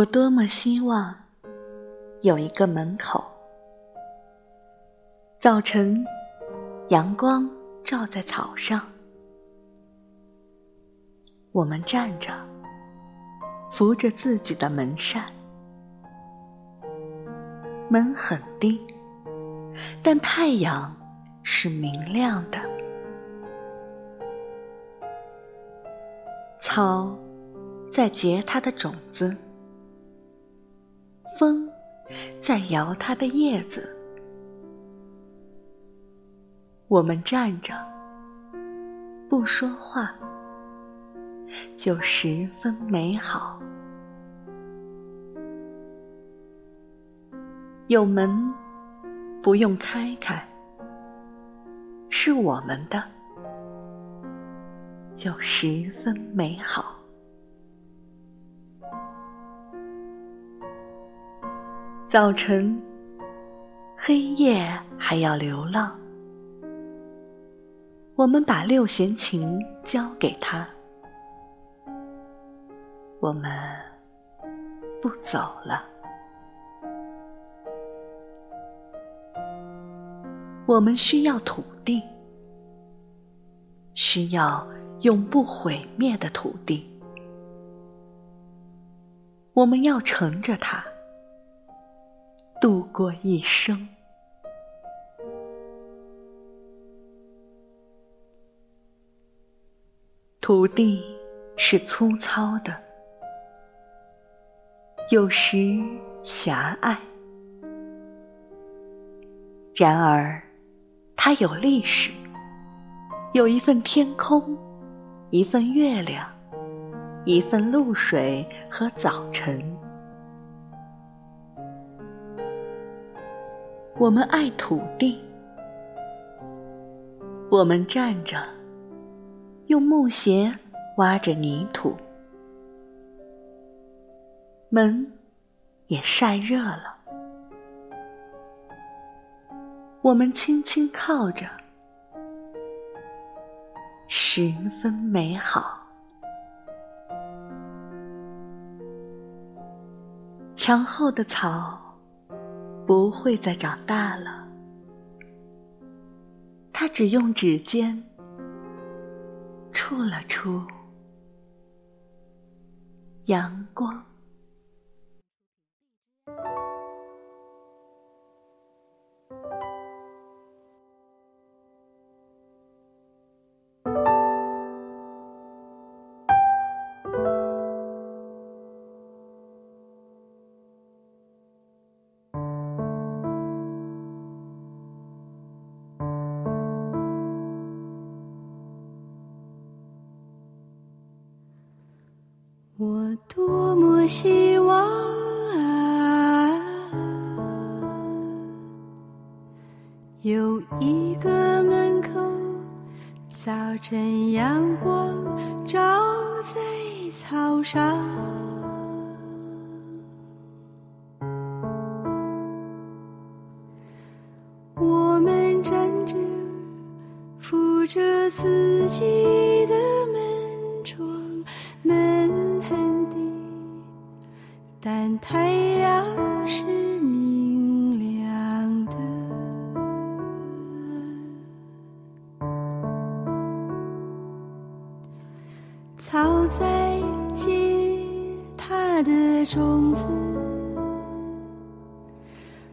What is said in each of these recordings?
我多么希望有一个门口，早晨阳光照在草上，我们站着，扶着自己的门扇，门很低，但太阳是明亮的，草在结它的种子。风在摇它的叶子，我们站着不说话，就十分美好。有门不用开开，是我们的，就十分美好。早晨，黑夜还要流浪。我们把六弦琴交给他，我们不走了。我们需要土地，需要永不毁灭的土地。我们要乘着它。度过一生，土地是粗糙的，有时狭隘，然而它有历史，有一份天空，一份月亮，一份露水和早晨。我们爱土地，我们站着，用木鞋挖着泥土，门也晒热了。我们轻轻靠着，十分美好。墙后的草。不会再长大了，他只用指尖触了触阳光。我多么希望啊有一个门口，早晨阳光照在草上，我们站着扶着自己的但太阳是明亮的，草在结它的种子，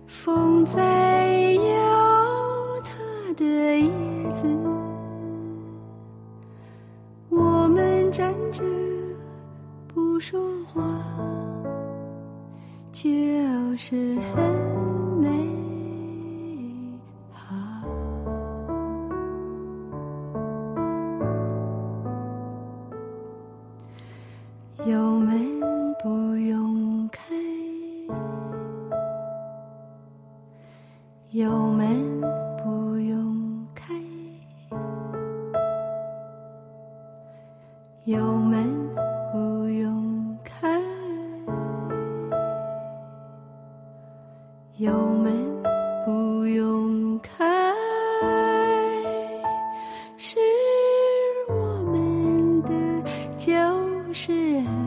风在摇它的叶子，我们站着不说话。就是很美好，有门不用开，有门不用。有门不用开是我们的就是人